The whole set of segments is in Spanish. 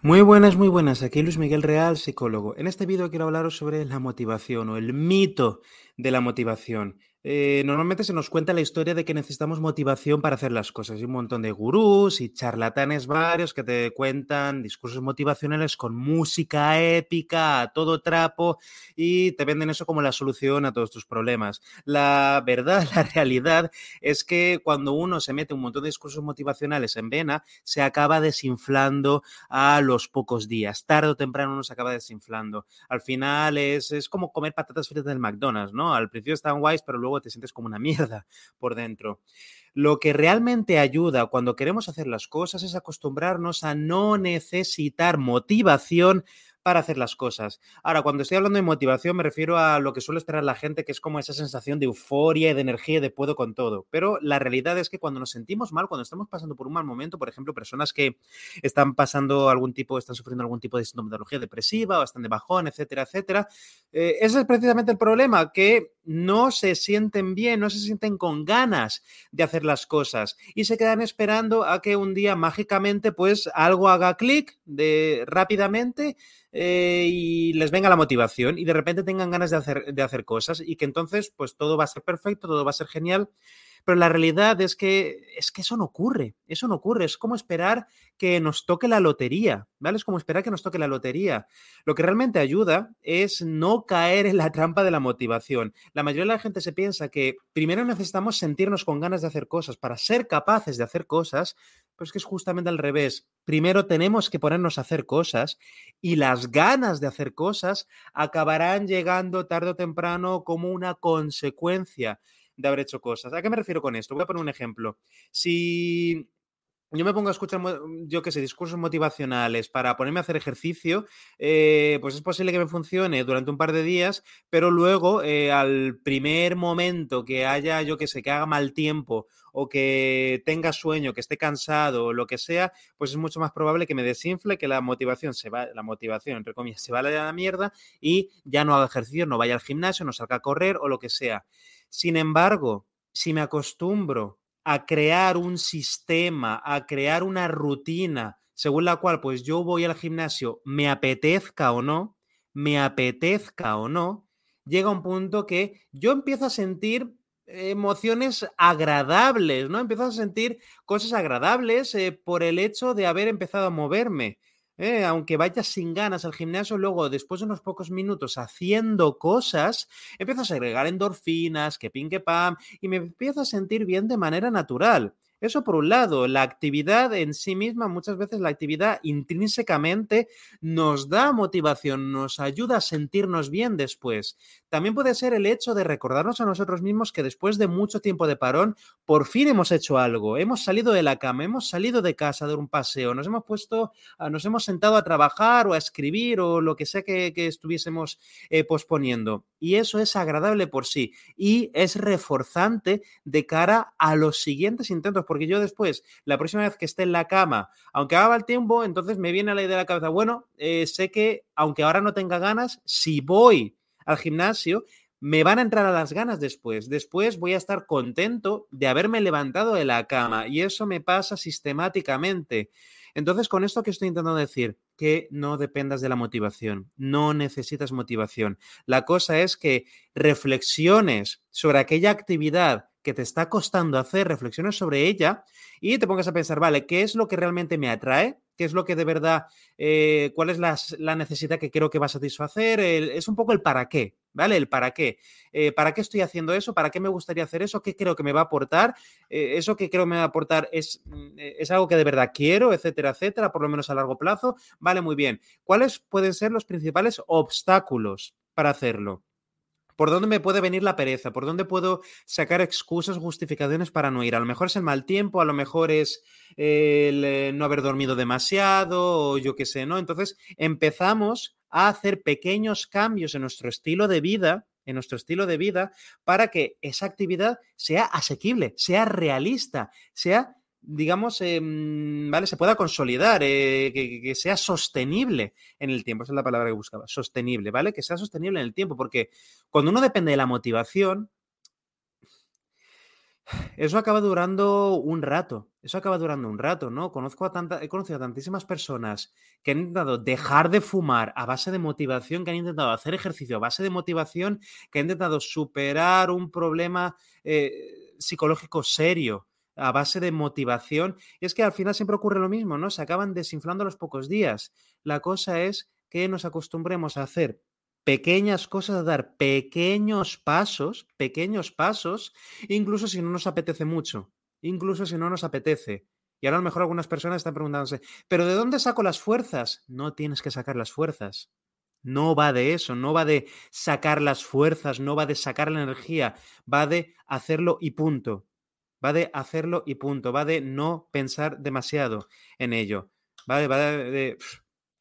Muy buenas, muy buenas. Aquí Luis Miguel Real, psicólogo. En este vídeo quiero hablaros sobre la motivación o el mito de la motivación. Eh, normalmente se nos cuenta la historia de que necesitamos motivación para hacer las cosas. Hay un montón de gurús y charlatanes varios que te cuentan discursos motivacionales con música épica, a todo trapo, y te venden eso como la solución a todos tus problemas. La verdad, la realidad es que cuando uno se mete un montón de discursos motivacionales en vena, se acaba desinflando a los pocos días. Tarde o temprano uno se acaba desinflando. Al final es, es como comer patatas fritas del McDonald's, ¿no? Al principio están guays, pero luego luego te sientes como una mierda por dentro. Lo que realmente ayuda cuando queremos hacer las cosas es acostumbrarnos a no necesitar motivación para hacer las cosas. Ahora, cuando estoy hablando de motivación, me refiero a lo que suele esperar la gente, que es como esa sensación de euforia y de energía de puedo con todo. Pero la realidad es que cuando nos sentimos mal, cuando estamos pasando por un mal momento, por ejemplo, personas que están pasando algún tipo, están sufriendo algún tipo de sintomatología depresiva o están de bajón, etcétera, etcétera, eh, ese es precisamente el problema, que no se sienten bien, no se sienten con ganas de hacer las cosas y se quedan esperando a que un día mágicamente pues algo haga clic de rápidamente eh, y les venga la motivación y de repente tengan ganas de hacer, de hacer cosas y que entonces pues todo va a ser perfecto, todo va a ser genial. Pero la realidad es que, es que eso no ocurre, eso no ocurre, es como esperar que nos toque la lotería, ¿vale? Es como esperar que nos toque la lotería. Lo que realmente ayuda es no caer en la trampa de la motivación. La mayoría de la gente se piensa que primero necesitamos sentirnos con ganas de hacer cosas para ser capaces de hacer cosas, pues que es justamente al revés. Primero tenemos que ponernos a hacer cosas y las ganas de hacer cosas acabarán llegando tarde o temprano como una consecuencia de haber hecho cosas. ¿A qué me refiero con esto? Voy a poner un ejemplo. Si yo me pongo a escuchar, yo qué sé, discursos motivacionales para ponerme a hacer ejercicio, eh, pues es posible que me funcione durante un par de días, pero luego eh, al primer momento que haya, yo qué sé, que haga mal tiempo o que tenga sueño, que esté cansado o lo que sea, pues es mucho más probable que me desinfle, que la motivación se va, la motivación, entre comillas, se vaya a la mierda y ya no haga ejercicio, no vaya al gimnasio, no salga a correr o lo que sea. Sin embargo, si me acostumbro a crear un sistema, a crear una rutina según la cual pues yo voy al gimnasio, me apetezca o no, me apetezca o no, llega un punto que yo empiezo a sentir emociones agradables, ¿no? Empiezo a sentir cosas agradables eh, por el hecho de haber empezado a moverme. ¿Eh? aunque vayas sin ganas al gimnasio, luego después de unos pocos minutos haciendo cosas, empiezas a agregar endorfinas, que pin que pam, y me empiezo a sentir bien de manera natural. Eso por un lado, la actividad en sí misma, muchas veces la actividad intrínsecamente nos da motivación, nos ayuda a sentirnos bien después. También puede ser el hecho de recordarnos a nosotros mismos que después de mucho tiempo de parón, por fin hemos hecho algo, hemos salido de la cama, hemos salido de casa dar un paseo, nos hemos puesto, nos hemos sentado a trabajar o a escribir o lo que sea que, estuviésemos eh, posponiendo. Y eso es agradable por sí y es reforzante de cara a los siguientes intentos porque yo después, la próxima vez que esté en la cama, aunque haga el tiempo, entonces me viene la idea de la cabeza, bueno, eh, sé que aunque ahora no tenga ganas, si voy al gimnasio, me van a entrar a las ganas después. Después voy a estar contento de haberme levantado de la cama y eso me pasa sistemáticamente. Entonces, con esto que estoy intentando decir, que no dependas de la motivación, no necesitas motivación. La cosa es que reflexiones sobre aquella actividad que te está costando hacer, reflexiones sobre ella y te pongas a pensar, vale, ¿qué es lo que realmente me atrae? ¿Qué es lo que de verdad, eh, cuál es la, necesidad que creo que va a satisfacer? es un poco el para qué, ¿vale? El para qué. Eh, ¿Para qué estoy haciendo eso? ¿Para qué me gustaría hacer eso? ¿Qué creo que me va a aportar? Eh, ¿Eso que creo que me va a aportar es, mm, es algo que de verdad quiero, etcétera, etcétera, por lo menos a largo plazo? Vale, muy bien. ¿Cuáles pueden ser los principales obstáculos para hacerlo? ¿Por dónde me puede venir la pereza? ¿Por dónde puedo sacar excusas, justificaciones para no ir? A lo mejor es el mal tiempo, a lo mejor es el eh, no haber dormido demasiado o yo qué sé, ¿no? Entonces empezamos a hacer pequeños cambios en nuestro estilo de vida en nuestro estilo de vida para que esa actividad sea asequible, sea realista, sea digamos, em, ¿vale? Se pueda consolidar, eh, que, sea sostenible en el tiempo. Esa es la palabra que buscaba, sostenible, ¿vale? Que sea sostenible en el tiempo, porque cuando uno depende de la motivación, eso acaba durando un rato, eso acaba durando un rato, ¿no? Conozco he conocido a tantísimas personas que han intentado dejar de fumar a base de motivación, que han intentado hacer ejercicio a base de motivación, que han intentado superar un problema eh, psicológico serio a base de motivación. Y es que al final siempre ocurre lo mismo, ¿no? Se acaban desinflando a los pocos días. La cosa es que nos acostumbremos a hacer pequeñas cosas, a dar pequeños pasos, pequeños pasos, incluso si no nos apetece mucho, incluso si no nos apetece. Y ahora a lo mejor algunas personas están preguntándose, ¿pero de dónde saco las fuerzas? No tienes que sacar las fuerzas. No va de eso, no va de sacar las fuerzas, no va de sacar la energía, va de hacerlo y punto. Va de hacerlo y punto. Va de no pensar demasiado en ello. Va de, va de,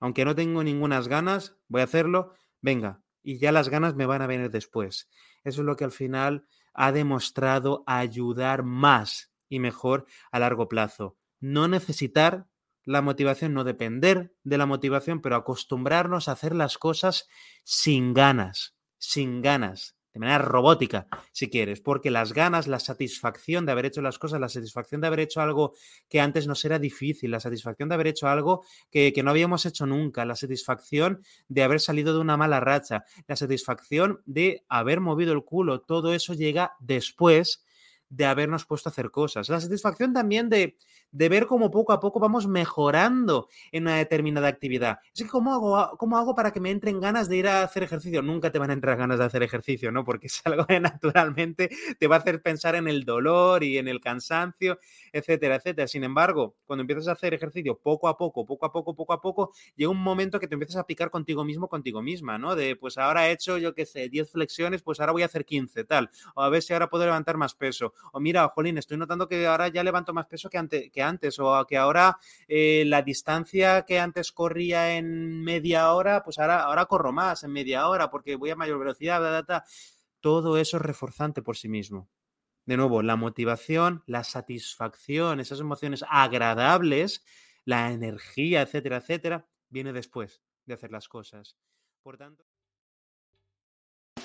aunque no tengo ninguna ganas, voy a hacerlo, venga. Y ya las ganas me van a venir después. Eso es lo que al final ha demostrado ayudar más y mejor a largo plazo. No necesitar la motivación, no depender de la motivación, pero acostumbrarnos a hacer las cosas sin ganas, sin ganas de manera robótica, si quieres, porque las ganas, la satisfacción de haber hecho las cosas, la satisfacción de haber hecho algo que antes nos era difícil, la satisfacción de haber hecho algo que, que no habíamos hecho nunca, la satisfacción de haber salido de una mala racha, la satisfacción de haber movido el culo, todo eso llega después de habernos puesto a hacer cosas. La satisfacción también de, de ver cómo poco a poco vamos mejorando en una determinada actividad. Es que, ¿cómo hago, ¿cómo hago para que me entren ganas de ir a hacer ejercicio? Nunca te van a entrar ganas de hacer ejercicio, ¿no? Porque es algo que naturalmente te va a hacer pensar en el dolor y en el cansancio, etcétera, etcétera. Sin embargo, cuando empiezas a hacer ejercicio poco a poco, poco a poco, poco a poco, llega un momento que te empiezas a picar contigo mismo, contigo misma, ¿no? De, pues ahora he hecho, yo qué sé, 10 flexiones, pues ahora voy a hacer 15, tal. O a ver si ahora puedo levantar más peso. O mira, jolín, estoy notando que ahora ya levanto más peso que antes. O que ahora eh, la distancia que antes corría en media hora, pues ahora, ahora corro más en media hora porque voy a mayor velocidad, todo eso es reforzante por sí mismo. De nuevo, la motivación, la satisfacción, esas emociones agradables, la energía, etcétera, etcétera, viene después de hacer las cosas. Por tanto.